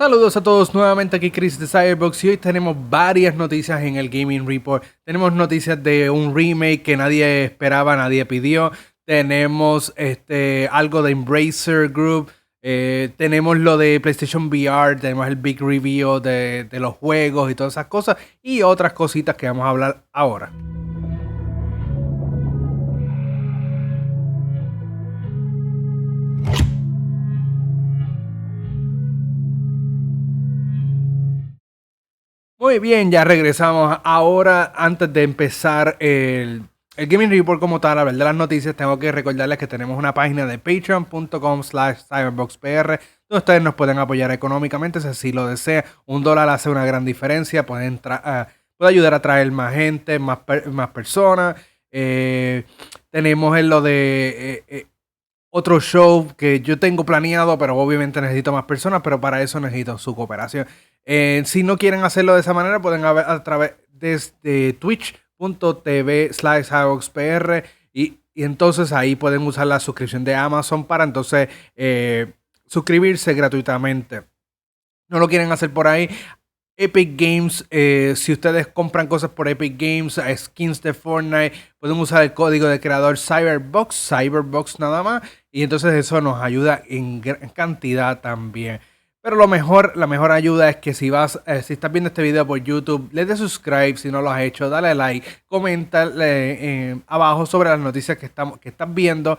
Saludos a todos nuevamente aquí Chris de Cyberbox y hoy tenemos varias noticias en el Gaming Report. Tenemos noticias de un remake que nadie esperaba, nadie pidió. Tenemos este, algo de Embracer Group. Eh, tenemos lo de PlayStation VR. Tenemos el big review de, de los juegos y todas esas cosas. Y otras cositas que vamos a hablar ahora. Muy bien, ya regresamos. Ahora, antes de empezar el, Gaming Report como tal, ver de las noticias, tengo que recordarles que tenemos una página de patreon.com slash cyberboxpr donde ustedes nos pueden apoyar económicamente si así lo desea. Un dólar hace una gran diferencia, puede, uh, puede ayudar a traer más gente, más, más personas. Eh, tenemos en lo de... Eh, eh, otro show que yo tengo planeado, pero obviamente necesito más personas, pero para eso necesito su cooperación. Eh, si no quieren hacerlo de esa manera, pueden ver a través de twitch.tv slash y, y entonces ahí pueden usar la suscripción de Amazon para entonces eh, suscribirse gratuitamente. No lo quieren hacer por ahí. Epic Games, eh, si ustedes compran cosas por Epic Games, skins de Fortnite, pueden usar el código de creador Cyberbox, Cyberbox nada más, y entonces eso nos ayuda en, en cantidad también. Pero lo mejor, la mejor ayuda es que si vas, eh, si estás viendo este video por YouTube, le des subscribe si no lo has hecho, dale like, comenta eh, abajo sobre las noticias que, estamos, que estás viendo.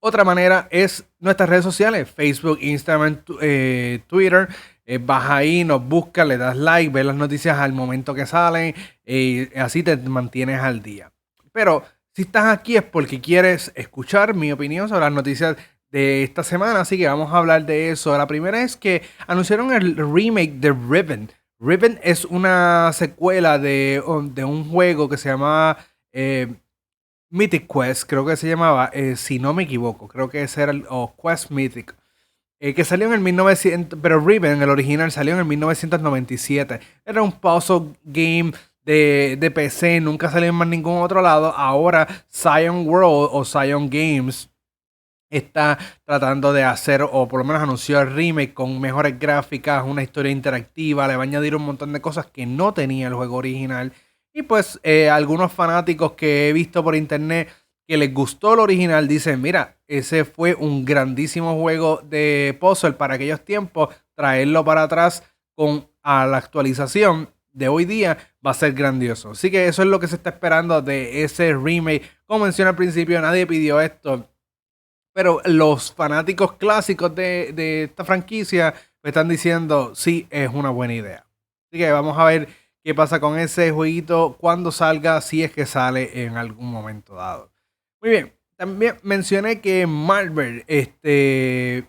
Otra manera es nuestras redes sociales, Facebook, Instagram, eh, Twitter. Vas ahí, nos buscas, le das like, ves las noticias al momento que salen y así te mantienes al día. Pero si estás aquí es porque quieres escuchar mi opinión sobre las noticias de esta semana, así que vamos a hablar de eso. La primera es que anunciaron el remake de Riven. Riven es una secuela de, un juego que se llama eh, Mythic Quest, creo que se llamaba, eh, si no me equivoco, creo que ese era el o Quest Mythic. Eh, que salió en el 1900, pero Riven, el original, salió en el 1997. Era un puzzle game de, de PC, nunca salió en más ningún otro lado. Ahora Zion World o Zion Games está tratando de hacer, o por lo menos anunció el remake con mejores gráficas, una historia interactiva, le va a añadir un montón de cosas que no tenía el juego original. Y pues eh, algunos fanáticos que he visto por internet que les gustó el original dicen, mira, ese fue un grandísimo juego de puzzle para aquellos tiempos, traerlo para atrás con a la actualización de hoy día va a ser grandioso. Así que eso es lo que se está esperando de ese remake. Como mencioné al principio, nadie pidió esto pero los fanáticos clásicos de, esta franquicia me están diciendo, sí, es una buena idea. Así que vamos a ver qué pasa con ese jueguito cuando salga, si es que sale en algún momento dado. Muy bien, también mencioné que Marvel este,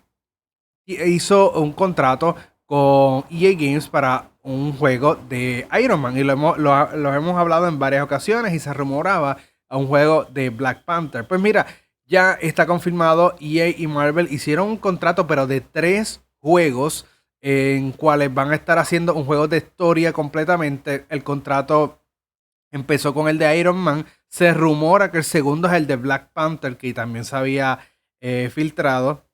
hizo un contrato con EA Games para un juego de Iron Man y lo hemos, lo hemos hablado en varias ocasiones y se rumoraba a un juego de Black Panther. Pues mira, ya está confirmado, EA y Marvel hicieron un contrato, pero de tres juegos en cuales van a estar haciendo un juego de historia completamente. El contrato empezó con el de Iron Man. Se rumora que el segundo es el de Black Panther, que también se había eh, filtrado.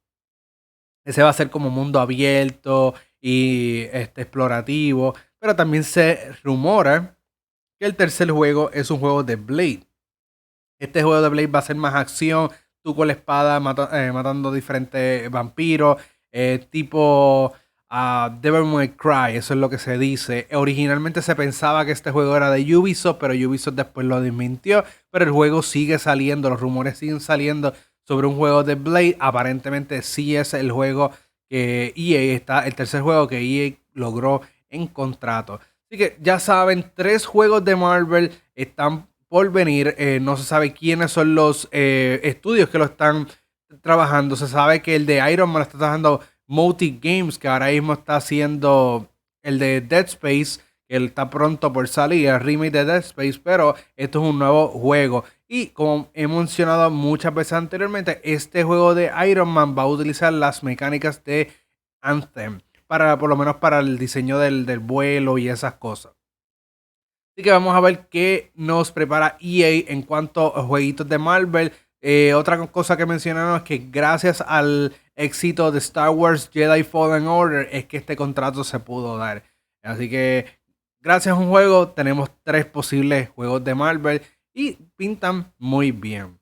Ese va a ser como mundo abierto y este, explorativo. Pero también se rumora que el tercer juego es un juego de Blade. Este juego de Blade va a ser más acción, tú con la espada eh, matando diferentes vampiros, eh, tipo uh, Devil May Cry, eso es lo que se dice. Originalmente se pensaba que este juego era de Ubisoft, pero Ubisoft después lo desmintió, pero el juego sigue saliendo, los rumores siguen saliendo sobre un juego de Blade, aparentemente sí es el juego que EA está, el tercer juego que EA logró en contrato. Así que ya saben, tres juegos de Marvel están por venir. Eh, no se sabe quiénes son los eh, estudios que lo están trabajando. Se sabe que el de Iron Man está trabajando Multi Games, que ahora mismo está haciendo el de Dead Space, que está pronto por salir, el remake de Dead Space, pero esto es un nuevo juego. Y como he mencionado muchas veces anteriormente, este juego de Iron Man va a utilizar las mecánicas de Anthem, para, por lo menos para el diseño del, del vuelo y esas cosas. Así que vamos a ver qué nos prepara EA en cuanto a jueguitos de Marvel. Eh, otra cosa que mencionaron es que gracias al éxito de Star Wars Jedi Fallen Order es que este contrato se pudo dar. Así que gracias a un juego tenemos tres posibles juegos de Marvel y pintan muy bien.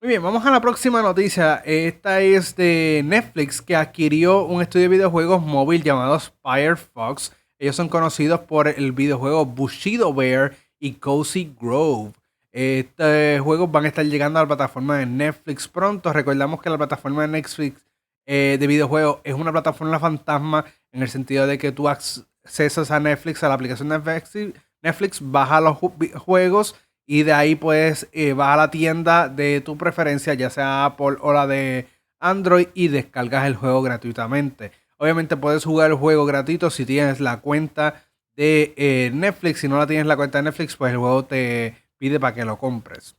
Muy bien, vamos a la próxima noticia. Esta es de Netflix que adquirió un estudio de videojuegos móvil llamado Firefox. Ellos son conocidos por el videojuego Bushido Bear y Cozy Grove. Estos juegos van a estar llegando a la plataforma de Netflix pronto. Recordamos que la plataforma de Netflix eh, de videojuegos es una plataforma fantasma en el sentido de que tú accesas a Netflix, a la aplicación Netflix, Netflix baja los juegos y de ahí pues eh, vas a la tienda de tu preferencia, ya sea Apple o la de Android, y descargas el juego gratuitamente. Obviamente puedes jugar el juego gratuito si tienes la cuenta de eh, Netflix. Si no la tienes la cuenta de Netflix, pues el juego te pide para que lo compres.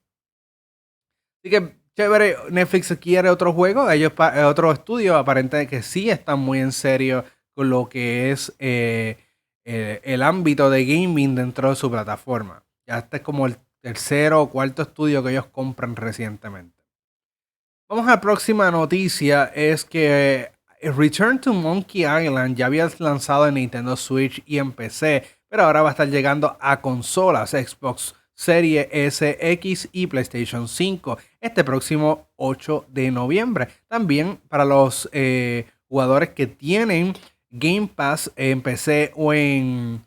Así que chévere, Netflix quiere otro juego, ellos eh, otro estudio, aparentemente que sí están muy en serio con lo que es el ámbito de gaming dentro de su plataforma. Ya este es como el tercero o cuarto estudio que ellos compran recientemente. Vamos a la próxima noticia, es que eh, Return to Monkey Island ya había lanzado en Nintendo Switch y en PC, pero ahora va a estar llegando a consolas Xbox Series S, X y PlayStation 5 este próximo 8 de noviembre. También para los eh, jugadores que tienen Game Pass en PC o en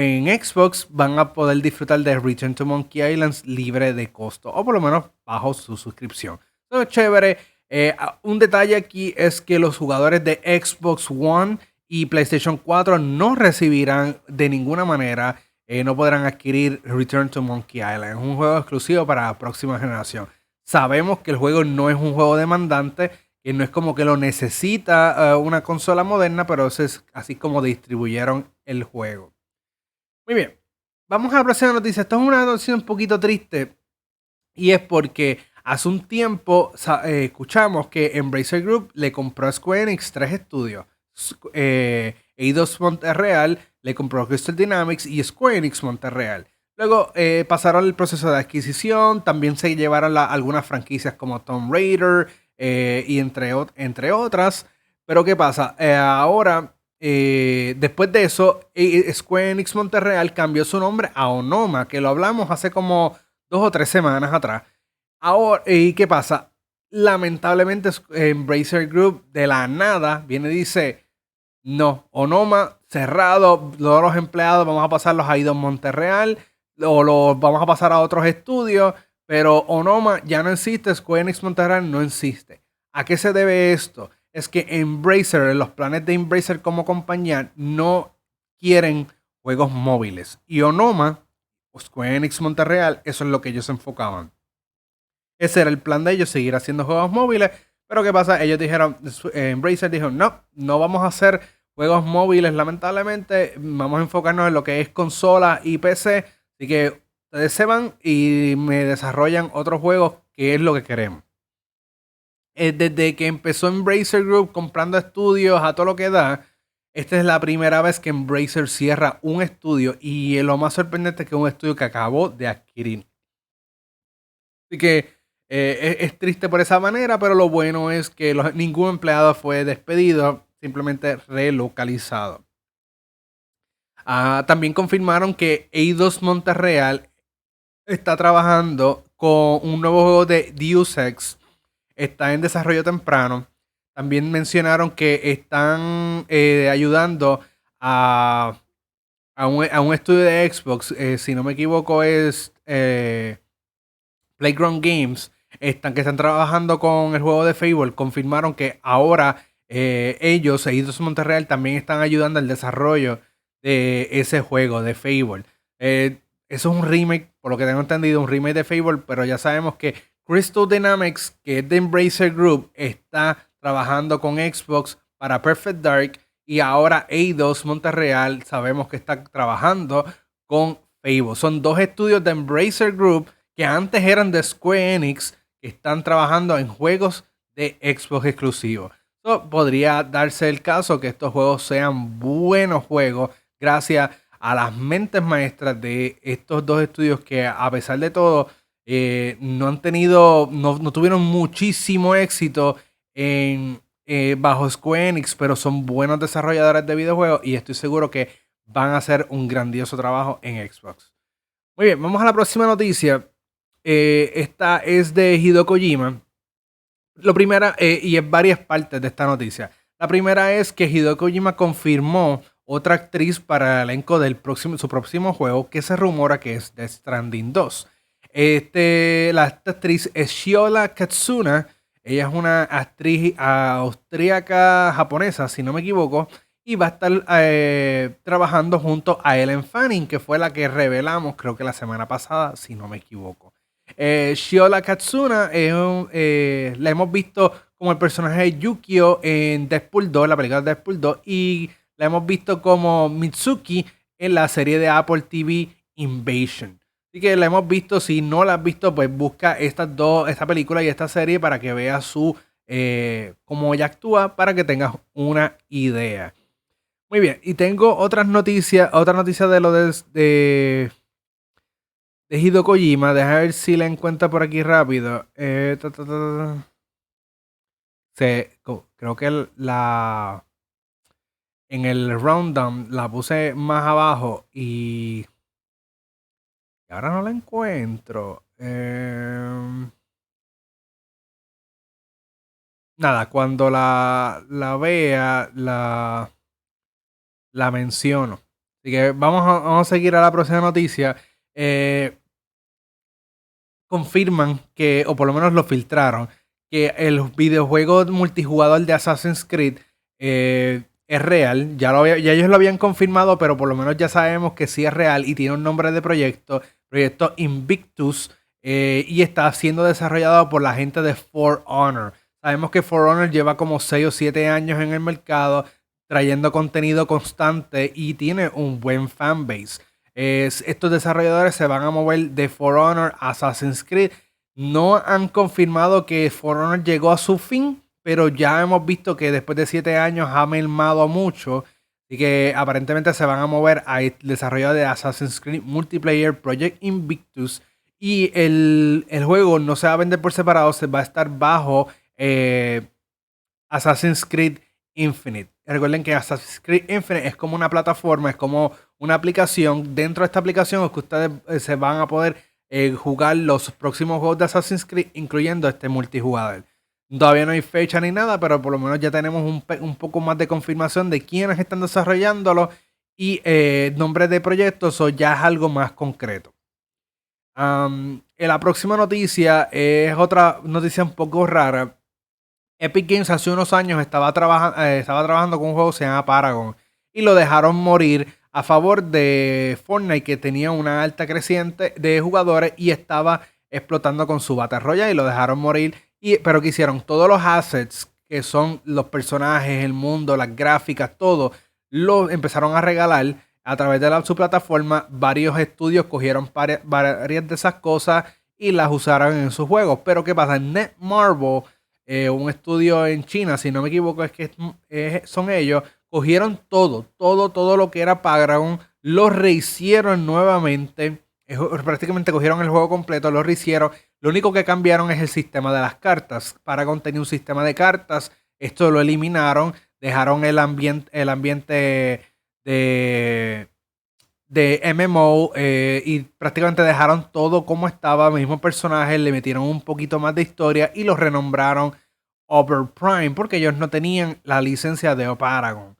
en Xbox van a poder disfrutar de Return to Monkey Islands libre de costo o por lo menos bajo su suscripción. Es chévere. Eh, un detalle aquí es que los jugadores de Xbox One y PlayStation 4 no recibirán de ninguna manera, eh, no podrán adquirir Return to Monkey Island. Es un juego exclusivo para la próxima generación. Sabemos que el juego no es un juego demandante, que no es como que lo necesita eh, una consola moderna, pero eso es así como distribuyeron el juego. Muy bien. Vamos a la próxima noticia. Esto es una noticia un poquito triste. Y es porque hace un tiempo eh, escuchamos que Embracer Group le compró a Square Enix tres estudios. Eh, Eidos Monterreal le compró Crystal Dynamics y Square Enix Monterreal. Luego eh, pasaron el proceso de adquisición, también se llevaron algunas franquicias como Tomb Raider y entre, entre otras. Pero ¿qué pasa? ahora eh, después de eso, eh, eh, Square Enix Monterreal cambió su nombre a Onoma, que lo hablamos hace como dos o tres semanas atrás. Ahora, ¿y qué pasa? Lamentablemente, Embracer Group de la nada viene y dice: No, Onoma cerrado, todos los empleados vamos a pasarlos a Idon Monterreal o los vamos a pasar a otros estudios, pero Onoma ya no existe, Square Enix Monterreal no existe. ¿A qué se debe esto? es que Embracer, los planes de Embracer como compañía, no quieren juegos móviles. Y Onoma, o Square Enix Monterreal, eso es lo que ellos se enfocaban. Ese era el plan de ellos, seguir haciendo juegos móviles. Pero ¿qué pasa? Ellos dijeron, eh, Embracer dijo, no, no vamos a hacer juegos móviles, lamentablemente. Vamos a enfocarnos en lo que es consola y PC. Así que ustedes se van y me desarrollan otros juegos, que es lo que queremos. Eh, desde que empezó Embracer Group comprando estudios a todo lo que da, esta es la primera vez que Embracer cierra un estudio y lo más sorprendente es que es un estudio que acabó de adquirir. Así que eh, es, triste por esa manera, pero lo bueno es que ningún empleado fue despedido, simplemente relocalizado. Ah, también confirmaron que Eidos Monterreal está trabajando con un nuevo juego de Deus Ex está en desarrollo temprano. También mencionaron que están eh, ayudando a, a, un, estudio de Xbox, eh, si no me equivoco es eh, Playground Games, están, que están trabajando con el juego de Fable. Confirmaron que ahora ellos, Eidos Monterreal, también están ayudando al desarrollo de ese juego de Fable. eso es un remake, por lo que tengo entendido, un remake de Fable, pero ya sabemos que Crystal Dynamics, que es de Embracer Group, está trabajando con Xbox para Perfect Dark y ahora Eidos Monterreal sabemos que está trabajando con Fable. Son dos estudios de Embracer Group que antes eran de Square Enix que están trabajando en juegos de Xbox exclusivos. Podría darse el caso que estos juegos sean buenos juegos gracias a las mentes maestras de estos dos estudios que a pesar de todo eh, no han tenido, no, tuvieron muchísimo éxito en, eh, bajo Square Enix, pero son buenos desarrolladores de videojuegos y estoy seguro que van a hacer un grandioso trabajo en Xbox. Muy bien, vamos a la próxima noticia. Eh, esta es de Hideo Kojima. Lo primera, eh, y es varias partes de esta noticia. La primera es que Hideo Kojima confirmó otra actriz para el elenco próximo, su próximo juego que se rumora que es The Stranding 2. Este, la actriz es Shiola Katsuna ella es una actriz austríaca japonesa, si no me equivoco, y va a estar eh, trabajando junto a Ellen Fanning, que fue la que revelamos, creo que la semana pasada, si no me equivoco. Eh, Shiola Katsuna eh, la hemos visto como el personaje de Yukio en Deadpool 2, la película de Deadpool 2, y la hemos visto como Mitsuki en la serie de Apple TV Invasion. Así que la hemos visto. Si no la has visto, pues busca estas dos, esta película y esta serie para que veas su eh, cómo ella actúa, para que tengas una idea. Muy bien, y tengo otras noticias, otra noticia de lo de, de Kojima. Deja ver si la encuentra por aquí rápido. Eh, creo que la en el rundown la puse más abajo y y ahora no la encuentro. Em, nada, cuando la, la vea, la, la menciono. Así que vamos a, vamos a seguir a la próxima noticia. Eh, confirman que, o por lo menos lo filtraron, que el videojuego multijugador de Assassin's Creed eh, es real. Ya, lo ya ellos lo habían confirmado, pero por lo menos ya sabemos que sí es real y tiene un nombre de proyecto proyecto Invictus, eh, y está siendo desarrollado por la gente de For Honor. Sabemos que For Honor lleva como 6 o 7 años en el mercado, trayendo contenido constante y tiene un buen fanbase. Estos desarrolladores se van a mover de For Honor a Assassin's Creed. No han confirmado que For Honor llegó a su fin, pero ya hemos visto que después de 7 años ha mermado mucho. Así que aparentemente se van a mover al desarrollo de Assassin's Creed Multiplayer Project Invictus. Y el, juego no se va a vender por separado, se va a estar bajo eh, Assassin's Creed Infinite. Recuerden que Assassin's Creed Infinite es como una plataforma, es como una aplicación. Dentro de esta aplicación es que ustedes eh, se van a poder eh, jugar los próximos juegos de Assassin's Creed, incluyendo este multijugador. Todavía no hay fecha ni nada, pero por lo menos ya tenemos un, poco más de confirmación de quiénes están desarrollándolo y eh, nombre de proyectos, o ya es algo más concreto. la próxima noticia es otra noticia un poco rara. Epic Games hace unos años estaba, trabajando eh, estaba trabajando con un juego que se llama Paragon y lo dejaron morir a favor de Fortnite que tenía una alta creciente de jugadores y estaba explotando con su Battle Royale y lo dejaron morir y, pero que hicieron todos los assets que son los personajes, el mundo, las gráficas, todo, lo empezaron a regalar a través de la, su plataforma. Varios estudios cogieron varias de esas cosas y las usaron en sus juegos. Pero ¿qué pasa? Netmarble, eh, un estudio en China, si no me equivoco, es que son ellos, cogieron todo, todo, todo lo que era Paragon, lo rehicieron nuevamente. prácticamente cogieron el juego completo, lo rehicieron lo único que cambiaron es el sistema de las cartas. Paragon tenía un sistema de cartas. Esto lo eliminaron. Dejaron el ambiente, el ambiente de, de MMO eh, y prácticamente dejaron todo como estaba. Mismo personaje, le metieron un poquito más de historia y lo renombraron Over Prime porque ellos no tenían la licencia de Paragon.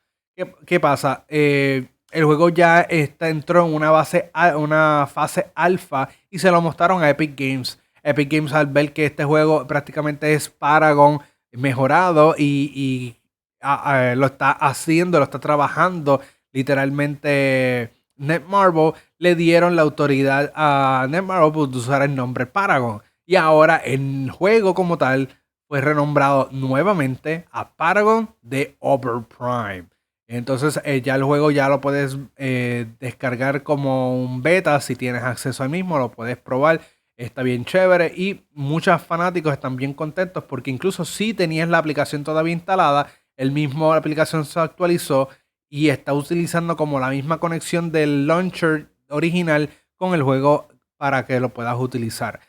¿Qué, pasa? Eh, el juego ya entró en una, base, una fase alfa y se lo mostraron a Epic Games. Epic Games al ver que este juego prácticamente es Paragon mejorado y, lo está haciendo, lo está trabajando literalmente Netmarble, le dieron la autoridad a Netmarble por usar el nombre Paragon. Y ahora el juego como tal fue renombrado nuevamente a Paragon de Overprime. Entonces eh, ya el juego ya lo puedes eh, descargar como un beta si tienes acceso al mismo, lo puedes probar está bien chévere y muchos fanáticos están bien contentos porque incluso si tenías la aplicación todavía instalada, el mismo aplicación se actualizó y está utilizando como la misma conexión del launcher original con el juego para que lo puedas utilizar.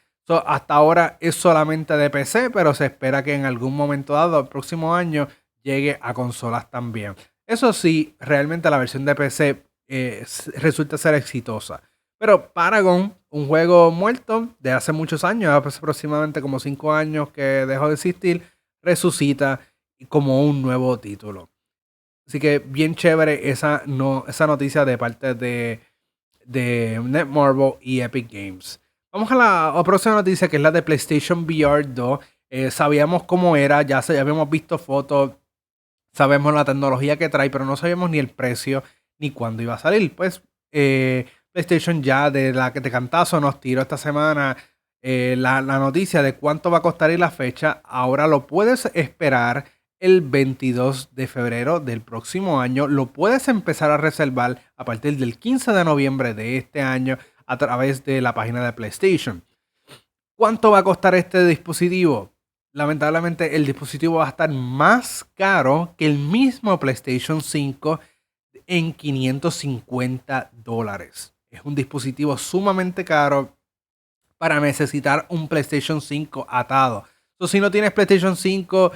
hasta ahora es solamente de PC, pero se espera que en algún momento dado, próximo año, llegue a consolas también. Eso sí, realmente la versión de PC eh, resulta ser exitosa. Pero Paragon, un juego muerto de hace muchos años, aproximadamente como 5 años que dejó de existir, resucita como un nuevo título. Así que bien chévere esa, no, esa noticia de parte de, de Netmarble y Epic Games. Vamos a la próxima noticia que es la de PlayStation VR 2. Eh, sabíamos cómo era, ya, se, habíamos visto fotos, sabemos la tecnología que trae, pero no sabíamos ni el precio ni cuándo iba a salir. Pues eh, PlayStation ya de la que te cantazo nos tiró esta semana eh, la, la, noticia de cuánto va a costar y la fecha. Ahora lo puedes esperar el 22 de febrero del próximo año. Lo puedes empezar a reservar a partir del 15 de noviembre de este año a través de la página de PlayStation. ¿Cuánto va a costar este dispositivo? Lamentablemente el dispositivo va a estar más caro que el mismo PlayStation 5 en 550 dólares. Es un dispositivo sumamente caro para necesitar un PlayStation 5 atado. Entonces, si no tienes PlayStation 5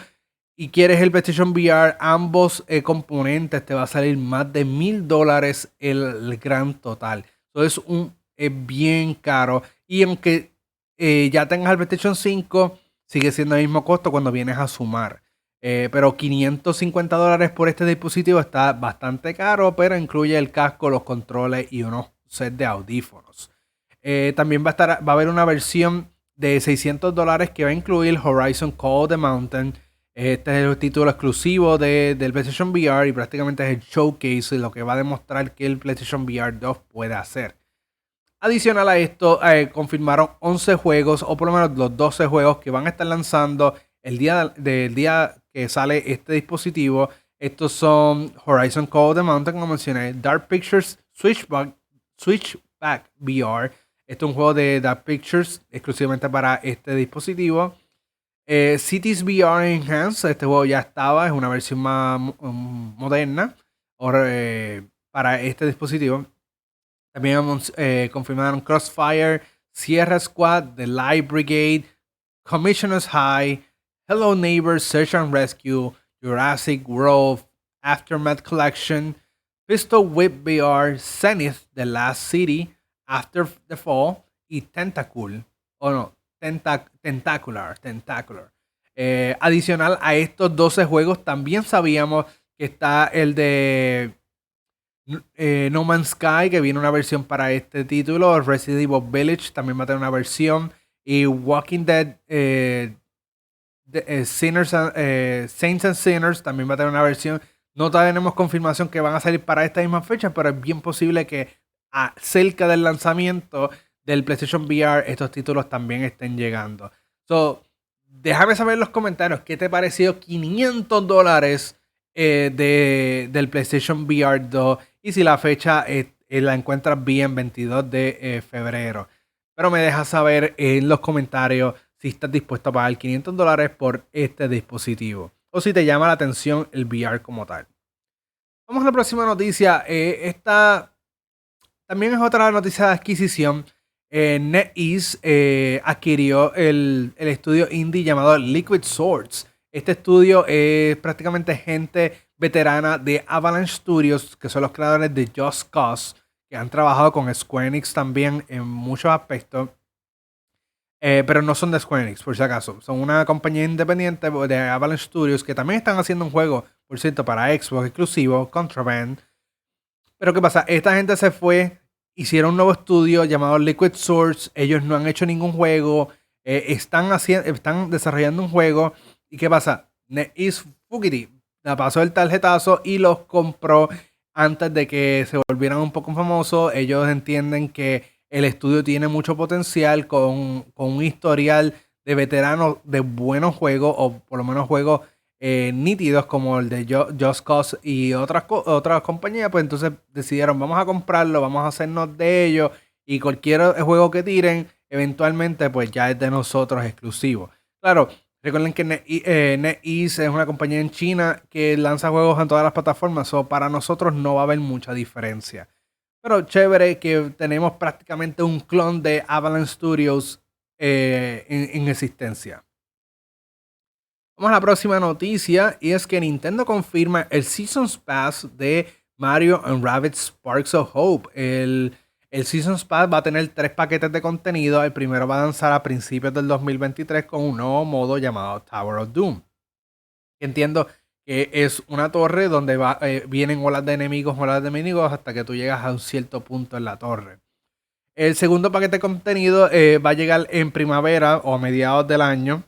y quieres el PlayStation VR, ambos eh, componentes te va a salir más de mil dólares el, gran total. Entonces es un, bien caro. Y aunque eh, ya tengas el PlayStation 5, sigue siendo el mismo costo cuando vienes a sumar. Eh, pero 550 dólares por este dispositivo está bastante caro, pero incluye el casco, los controles y unos set de audífonos. también va a, estar, va a haber una versión de 600 dólares que va a incluir Horizon Call of the Mountain, este es el título exclusivo de, del PlayStation VR y prácticamente es el showcase, lo que va a demostrar que el PlayStation VR 2 puede hacer. Adicional a esto, eh, confirmaron 11 juegos, o por lo menos los 12 juegos que van a estar lanzando el día del día que sale este dispositivo. Estos son Horizon Call of the Mountain, como mencioné, Dark Pictures Switchback, Switchback VR. Este es un juego de Dark Pictures exclusivamente para este dispositivo. Eh, Cities VR Enhanced, este juego ya estaba, es una versión más um, moderna eh, para este dispositivo. También eh, confirmaron Crossfire, Sierra Squad, The Light Brigade, Commissioner's High, Hello Neighbors, Search and Rescue, Jurassic World, Aftermath Collection, Pistol Whip VR, Zenith, The Last City, After the Fall y Tentacle. O no, Tentacular. Tentacular. Eh, adicional a estos 12 juegos, también sabíamos que está el de eh, No Man's Sky, que viene una versión para este título. Resident Evil Village también va a tener una versión. Y Walking Dead eh, Sinners Saints and Sinners también va a tener una versión. No tenemos confirmación que van a salir para esta misma fecha, pero es bien posible que cerca del lanzamiento del PlayStation VR estos títulos también estén llegando. So, déjame saber en los comentarios qué te pareció 500 dólares eh, de, del PlayStation VR 2 y si la fecha eh, la encuentras bien 22 de eh, febrero. Pero me dejas saber en los comentarios si estás dispuesto a pagar 500 dólares por este dispositivo o si te llama la atención el VR como tal. Vamos a la próxima noticia. esta también es otra noticia de adquisición eh, NetEase eh, adquirió el, estudio indie llamado Liquid Swords. Este estudio es prácticamente gente veterana de Avalanche Studios, que son los creadores de Just Cause, que han trabajado con Square Enix también en muchos aspectos. Eh, pero no son de Square Enix, por si acaso. Son una compañía independiente de Avalanche Studios que también están haciendo un juego, por cierto, para Xbox exclusivo, Contraband. Pero ¿qué pasa? Esta gente se fue hicieron un nuevo estudio llamado Liquid Source. Ellos no han hecho ningún juego. Eh, están, haciendo, están desarrollando un juego. ¿Y qué pasa? NetEase Fugity la pasó el tarjetazo y los compró antes de que se volvieran un poco famosos. Ellos entienden que el estudio tiene mucho potencial con, con un historial de veteranos de buenos juegos o por lo menos juegos eh, nítidos como el de Just Cause y otras, otras compañías, pues entonces decidieron, vamos a comprarlo, vamos a hacernos de ellos y cualquier juego que tiren, eventualmente pues ya es de nosotros exclusivo. Claro, recuerden que eh, NetEase es una compañía en China que lanza juegos en todas las plataformas, o para nosotros no va a haber mucha diferencia. Pero chévere que tenemos prácticamente un clon de Avalanche Studios eh, en existencia. Vamos a la próxima noticia y es que Nintendo confirma el Seasons Pass de Mario and Rabbit Sparks of Hope. El, Seasons Pass va a tener tres paquetes de contenido. El primero va a lanzar a principios del 2023 con un nuevo modo llamado Tower of Doom. Entiendo que es una torre donde va, eh, vienen olas de enemigos, olas de enemigos hasta que tú llegas a un cierto punto en la torre. El segundo paquete de contenido eh, va a llegar en primavera o a mediados del año.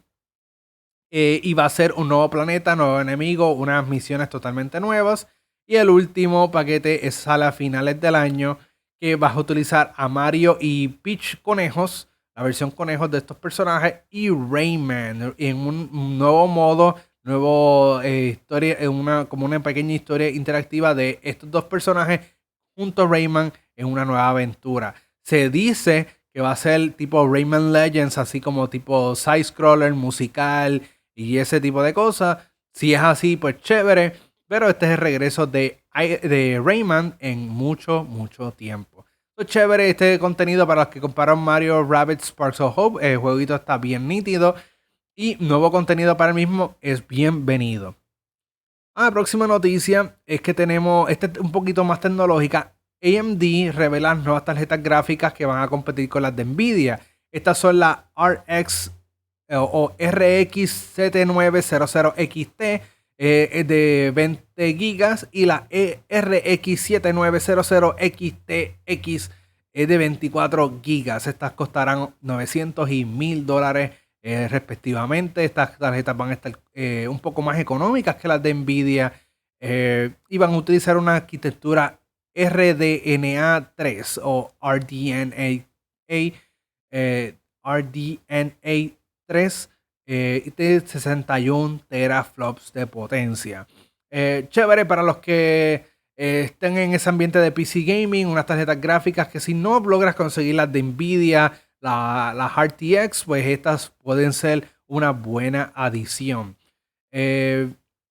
Eh, y va a ser un nuevo planeta, nuevo enemigo, unas misiones totalmente nuevas. Y el último paquete es a finales del año que vas a utilizar a Mario y Peach conejos, la versión conejos de estos personajes, y Rayman en un nuevo modo, nuevo eh, historia, una, como una pequeña historia interactiva de estos dos personajes junto a Rayman en una nueva aventura. Se dice que va a ser tipo Rayman Legends, así como tipo side-scroller, musical y ese tipo de cosas. Si es así, pues chévere. Pero este es el regreso de, de Rayman en mucho, mucho tiempo. Es chévere este contenido para los que comparan Mario Rabbit Sparks of Hope. El jueguito está bien nítido. Y nuevo contenido para el mismo es bienvenido. Ah, la próxima noticia es que tenemos, este un poquito más tecnológica. AMD revela nuevas tarjetas gráficas que van a competir con las de Nvidia. Estas son las RX eh, o RX 7900XT eh, de 20 GB y la RX 7900 XTX de 24 GB. Estas costarán 900 y 1000 dólares eh, respectivamente. Estas tarjetas van a estar eh, un poco más económicas que las de Nvidia y van a utilizar una arquitectura RDNA 3 o RDNA, RDNA 3 eh, de 61 teraflops de potencia. Eh, chévere para los que eh, estén en ese ambiente de PC gaming, unas tarjetas gráficas que si no logras conseguir las de Nvidia, la, la RTX, pues estas pueden ser una buena adición.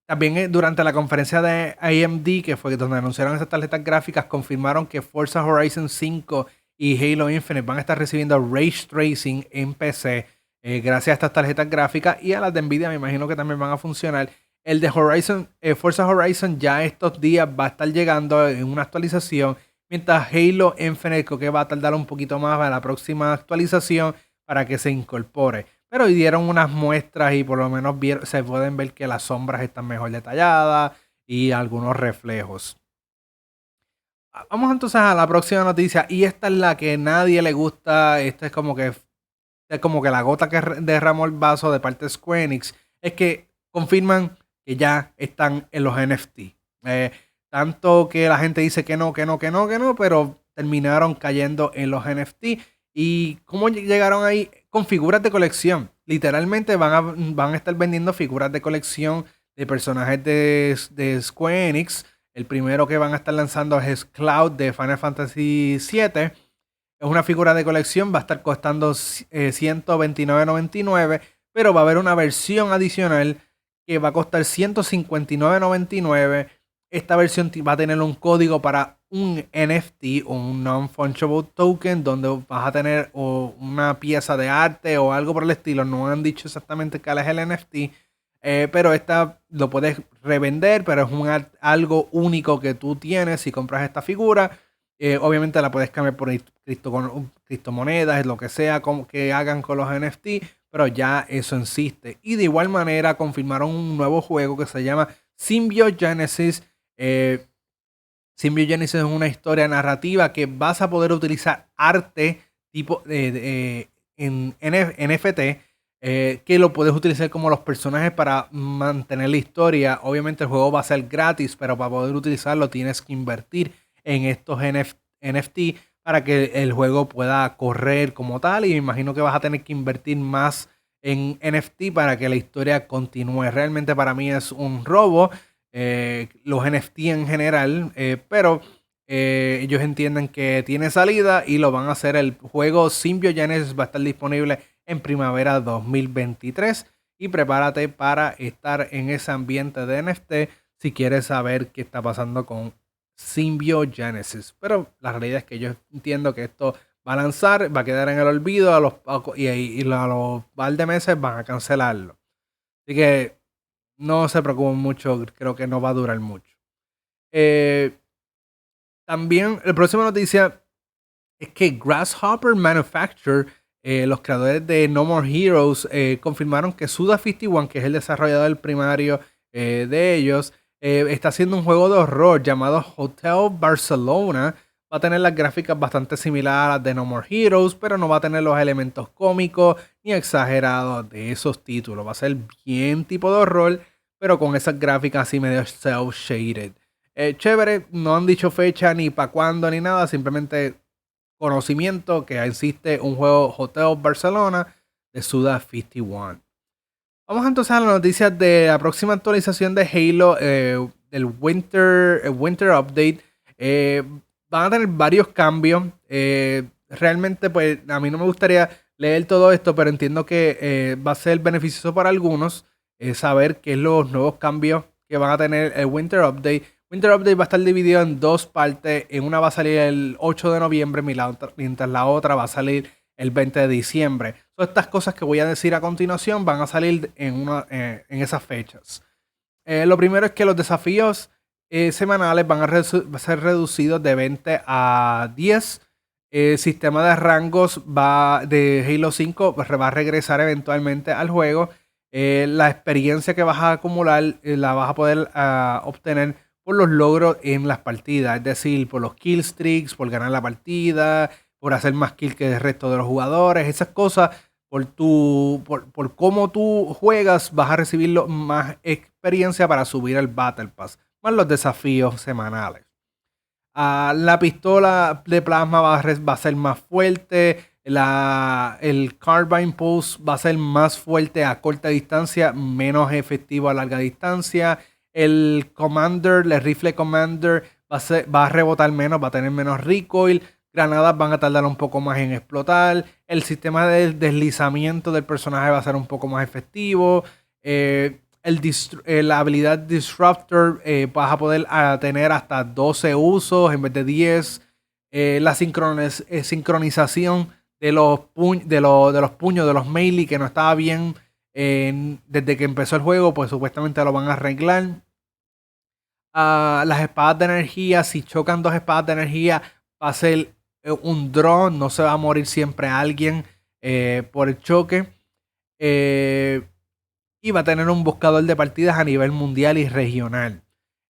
también durante la conferencia de AMD, que fue donde anunciaron esas tarjetas gráficas, confirmaron que Forza Horizon 5 y Halo Infinite van a estar recibiendo ray tracing en PC eh, gracias a estas tarjetas gráficas y a las de Nvidia me imagino que también van a funcionar. El de Horizon, eh, Forza Horizon ya estos días va a estar llegando en una actualización, mientras Halo Infinite que va a tardar un poquito más para la próxima actualización para que se incorpore. Pero hoy dieron unas muestras y por lo menos se pueden ver que las sombras están mejor detalladas y algunos reflejos. Vamos entonces a la próxima noticia y esta es la que nadie le gusta. Esta es como que como que la gota que derramó el vaso de parte de Square Enix, es que confirman que ya están en los NFT. Eh, tanto que la gente dice que no, que no, que no, que no, pero terminaron cayendo en los NFT. ¿Y cómo llegaron ahí? Con figuras de colección. Literalmente van a, van a estar vendiendo figuras de colección de personajes de, de Square Enix. El primero que van a estar lanzando es Cloud de Final Fantasy VII. Es una figura de colección, va a estar costando 129.99, eh, pero va a haber una versión adicional que va a costar 159.99. Esta versión va a tener un código para un NFT, un non-fungible token, donde vas a tener una pieza de arte o algo por el estilo. No han dicho exactamente cuál es el NFT, eh, pero esta lo puedes revender, pero es un, algo único que tú tienes si compras esta figura. Eh, obviamente la puedes cambiar por criptomonedas, lo que sea como que hagan con los NFT, pero ya eso existe. Y de igual manera confirmaron un nuevo juego que se llama Symbiogenesis. Eh, Symbiogenesis es una historia narrativa que vas a poder utilizar arte tipo de, en NFT. Eh, que lo puedes utilizar como los personajes para mantener la historia. Obviamente el juego va a ser gratis, pero para poder utilizarlo tienes que invertir en estos NFT para que el juego pueda correr como tal. Y me imagino que vas a tener que invertir más en NFT para que la historia continúe. Realmente para mí es un robo. Eh, los NFT en general, eh, pero eh, ellos entienden que tiene salida y lo van a hacer. El juego Symbiogenesis va a estar disponible en primavera 2023 y prepárate para estar en ese ambiente de NFT si quieres saber qué está pasando con Symbiogenesis. Pero la realidad es que yo entiendo que esto va a lanzar, va a quedar en el olvido a los, y, a los par de meses van a cancelarlo. Así que no se preocupen mucho, creo que no va a durar mucho. Eh, también, la próxima noticia es que Grasshopper Manufacture, eh, los creadores de No More Heroes, eh, confirmaron que Suda51, que es el desarrollador primario de ellos, está haciendo un juego de horror llamado Hotel Barcelona. Va a tener las gráficas bastante similares a las de No More Heroes, pero no va a tener los elementos cómicos ni exagerados de esos títulos. Va a ser bien tipo de horror, pero con esas gráficas así medio self-shaded. Eh, chévere, no han dicho fecha ni para cuándo ni nada, simplemente conocimiento que existe un juego Hotel Barcelona de Suda 51. Vamos entonces a las noticias de la próxima actualización de Halo, eh, del Winter, Winter Update. Eh, van a tener varios cambios. realmente, pues a mí no me gustaría leer todo esto, pero entiendo que va a ser beneficioso para algunos saber qué es los nuevos cambios que van a tener el Winter Update. Winter Update va a estar dividido en dos partes. En una va a salir el 8 de noviembre, mientras la otra va a salir el 20 de diciembre. Todas estas cosas que voy a decir a continuación van a salir en, una, eh, en esas fechas. Eh, lo primero es que los desafíos eh, semanales van a, ser reducidos de 20 a 10. El sistema de rangos va, de Halo 5 va a regresar eventualmente al juego. la experiencia que vas a acumular la vas a poder ah, obtener por los logros en las partidas, es decir, por los kill streaks, por ganar la partida, por hacer más kills que el resto de los jugadores, esas cosas, por, tu, por, cómo tú juegas, vas a recibir más experiencia para subir el Battle Pass, más los desafíos semanales. Ah, la pistola de plasma va a, ser más fuerte. El Carbine Pulse va a ser más fuerte a corta distancia, menos efectivo a larga distancia. El Commander, el rifle Commander va a rebotar menos, va a tener menos recoil. Granadas van a tardar un poco más en explotar. El sistema de deslizamiento del personaje va a ser un poco más efectivo. Eh, eh, la habilidad Disruptor eh, vas a poder tener hasta 12 usos en vez de 10. la sincronización de los, de, de los puños, de los melee que no estaba bien desde que empezó el juego, pues supuestamente lo van a arreglar. Ah, las espadas de energía, si chocan dos espadas de energía, va a ser un drone, no se va a morir siempre alguien eh, por el choque. Eh, y va a tener un buscador de partidas a nivel mundial y regional.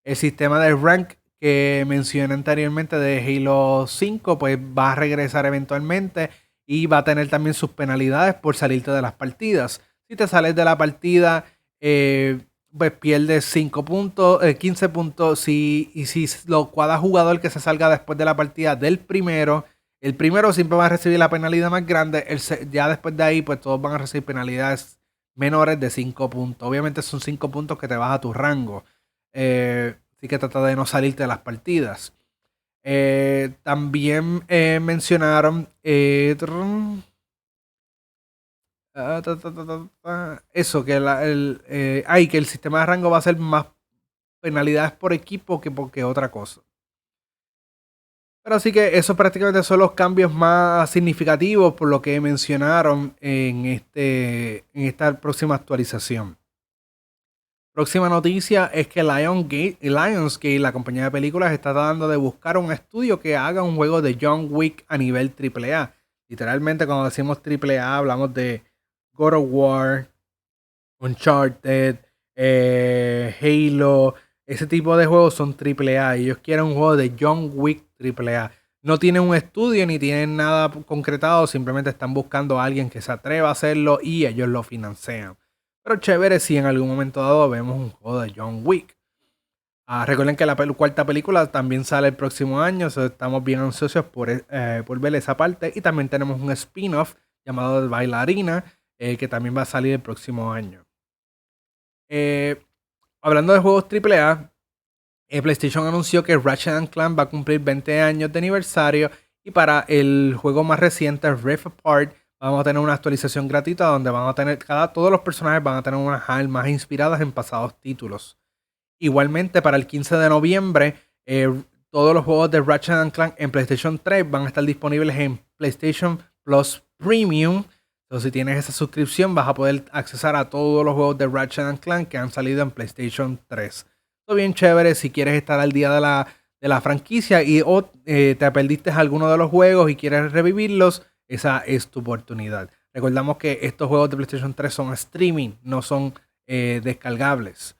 El sistema de rank que mencioné anteriormente de Halo 5, pues va a regresar eventualmente y va a tener también sus penalidades por salirte de las partidas. Si te sales de la partida, eh, pues pierdes 5 puntos, 15 eh, puntos. Si, y si lo cada jugador que se salga después de la partida del primero, el primero siempre va a recibir la penalidad más grande. El, ya después de ahí, pues todos van a recibir penalidades menores de 5 puntos. Obviamente son 5 puntos que te baja tu rango. Eh, así que trata de no salirte de las partidas. también mencionaron Ah, eso, que, el, eh, que el sistema de rango va a ser más penalidades por equipo que porque otra cosa. Pero así que eso prácticamente son los cambios más significativos por lo que mencionaron en, este, en esta próxima actualización. Próxima noticia es que Lionsgate, Lionsgate, la compañía de películas, está tratando de buscar un estudio que haga un juego de John Wick a nivel AAA. Literalmente cuando decimos AAA hablamos de God of War, Uncharted, eh, Halo, ese tipo de juegos son AAA. Ellos quieren un juego de John Wick AAA. No tienen un estudio ni tienen nada concretado, simplemente están buscando a alguien que se atreva a hacerlo y ellos lo financian. Pero chévere si en algún momento dado vemos un juego de John Wick. Ah, recuerden que la cuarta película también sale el próximo año, estamos bien ansiosos por, eh, por ver esa parte. Y también tenemos un spin-off llamado Bailarina, eh, que también va a salir el próximo año. Eh, hablando de juegos AAA, eh, PlayStation anunció que Ratchet Clank va a cumplir 20 años de aniversario y para el juego más reciente, Rift Apart, vamos a tener una actualización gratuita donde van a tener, cada, todos los personajes van a tener unas almas inspiradas en pasados títulos. Igualmente, para el 15 de noviembre, todos los juegos de Ratchet Clank en PlayStation 3 van a estar disponibles en PlayStation Plus Premium Entonces, si tienes esa suscripción, vas a poder accesar a todos los juegos de Ratchet Clank que han salido en PlayStation 3. Todo bien chévere si quieres estar al día de la, de la franquicia y o eh, te perdiste alguno de los juegos y quieres revivirlos, esa es tu oportunidad. Recordamos que estos juegos de PlayStation 3 son streaming, no son eh, descargables.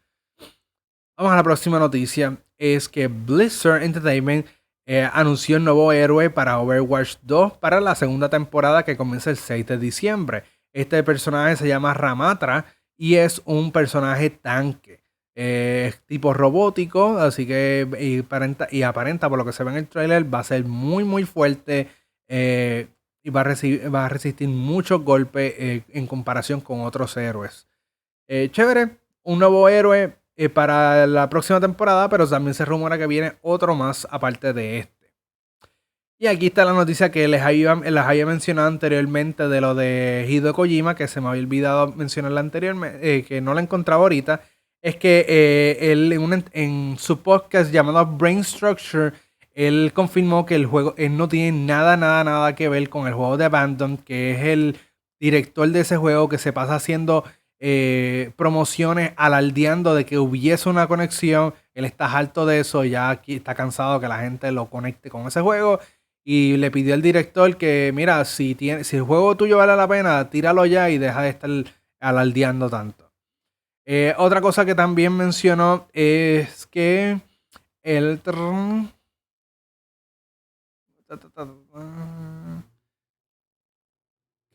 Vamos a la próxima noticia. Es que Blizzard Entertainment eh, anunció un nuevo héroe para Overwatch 2 para la segunda temporada que comienza el 6 de diciembre. Este personaje se llama Ramatra y es un personaje tanque. Eh, tipo robótico, así que y aparenta, por lo que se ve en el trailer, va a ser muy muy fuerte eh, y va a, va a, resistir muchos golpes en comparación con otros héroes. chévere, un nuevo héroe eh, para la próxima temporada, pero también se rumora que viene otro más aparte de este. Y aquí está la noticia que les había, les había mencionado anteriormente de lo de Hideo Kojima, que se me había olvidado mencionarla anteriormente, eh, que no la encontraba ahorita. Es que eh, él en, su podcast llamado Brain Structure, él confirmó que el juego no tiene nada, nada, nada que ver con el juego de Abandon, que es el director de ese juego que se pasa haciendo eh, promociones alardeando de que hubiese una conexión. Él está harto de eso, ya aquí está cansado que la gente lo conecte con ese juego. Y le pidió al director que, mira, si, tiene, si el juego tuyo vale la pena, tíralo ya y deja de estar alardeando tanto. Eh, otra cosa que también mencionó es que el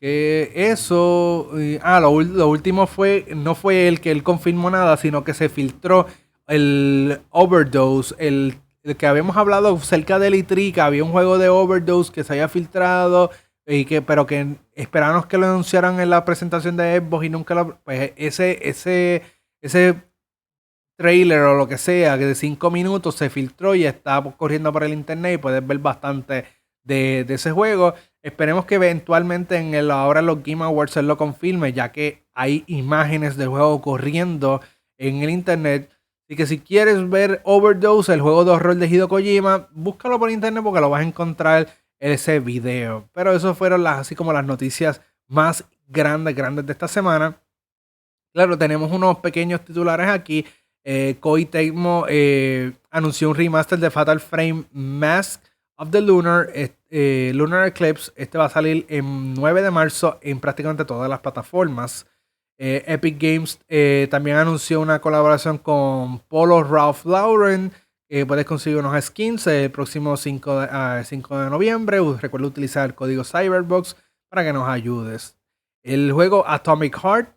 que eso, ah, lo, último fue, no fue el que él confirmó nada, sino que se filtró el Overdose, el, que habíamos hablado cerca de Litrica, había un juego de Overdose que se había filtrado, y que, pero que esperábamos que lo anunciaran en la presentación de Xbox y nunca lo, pues ese, ese, ese trailer o lo que sea, que de 5 minutos se filtró y está corriendo por el internet y puedes ver bastante de, de ese juego. Esperemos que eventualmente en el, ahora los Game Awards se lo confirme, ya que hay imágenes del juego corriendo en el internet. Así que si quieres ver Overdose, el juego de horror de Hideo Kojima, búscalo por internet porque lo vas a encontrar en ese video. Pero eso fueron así como las noticias más grandes, grandes de esta semana. Claro, tenemos unos pequeños titulares aquí. Eh, Koei eh, anunció un remaster de Fatal Frame Mask of the Lunar. Eh, Lunar Eclipse. Este va a salir el 9 de marzo en prácticamente todas las plataformas. Eh, Epic Games eh, también anunció una colaboración con Polo Ralph Lauren. puedes conseguir unos skins el próximo 5 de, 5 de noviembre. Recuerda utilizar el código Cyberbox para que nos ayudes. El juego Atomic Heart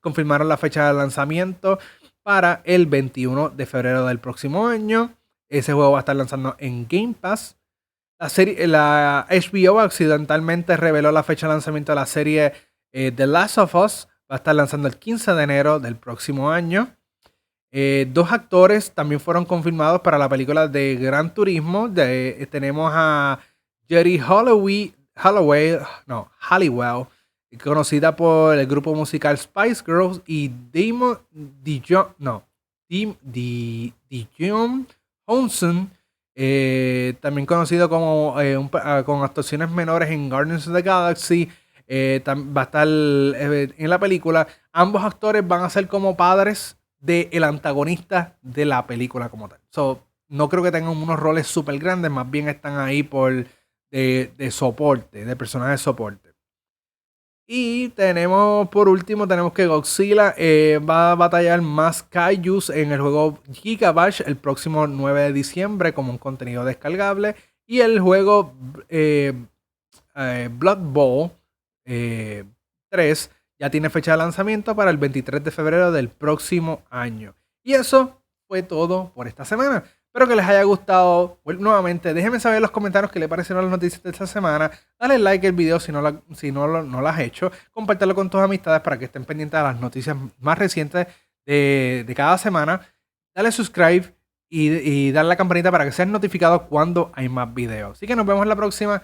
confirmaron la fecha de lanzamiento para el 21 de febrero del próximo año. Ese juego va a estar lanzando en Game Pass. La, serie, la HBO accidentalmente reveló la fecha de lanzamiento de la serie eh, The Last of Us. Va a estar lanzando el 15 de enero del próximo año. Eh, dos actores también fueron confirmados para la película de Gran Turismo. Eh, tenemos a Jerry Holloway, Holloway, no, Halliwell, conocida por el grupo musical Spice Girls, y Damon Dijon, no, Dijon Honson, eh, también conocido como eh, ah, con actuaciones menores en Guardians of the Galaxy. Eh, va a estar en la película. Ambos actores van a ser como padres del antagonista de la película como tal. no creo que tengan unos roles súper grandes, más bien están ahí por de, de soporte, de personajes de soporte. Y tenemos, por último, tenemos que Godzilla eh, va a batallar más Kaijus en el juego Gigabash el próximo 9 de diciembre como un contenido descargable. Y el juego eh, eh, Blood Bowl 3 ya tiene fecha de lanzamiento para el 23 de febrero del próximo año. Y eso fue todo por esta semana. Espero que les haya gustado. nuevamente, déjenme saber en los comentarios qué les parecieron las noticias de esta semana. Dale like al video si no, si no, lo, no has hecho. Compártelo con tus amistades para que estén pendientes de las noticias más recientes de, cada semana. Dale subscribe y, y dale la campanita para que sean notificados cuando hay más videos. Así que nos vemos en la próxima.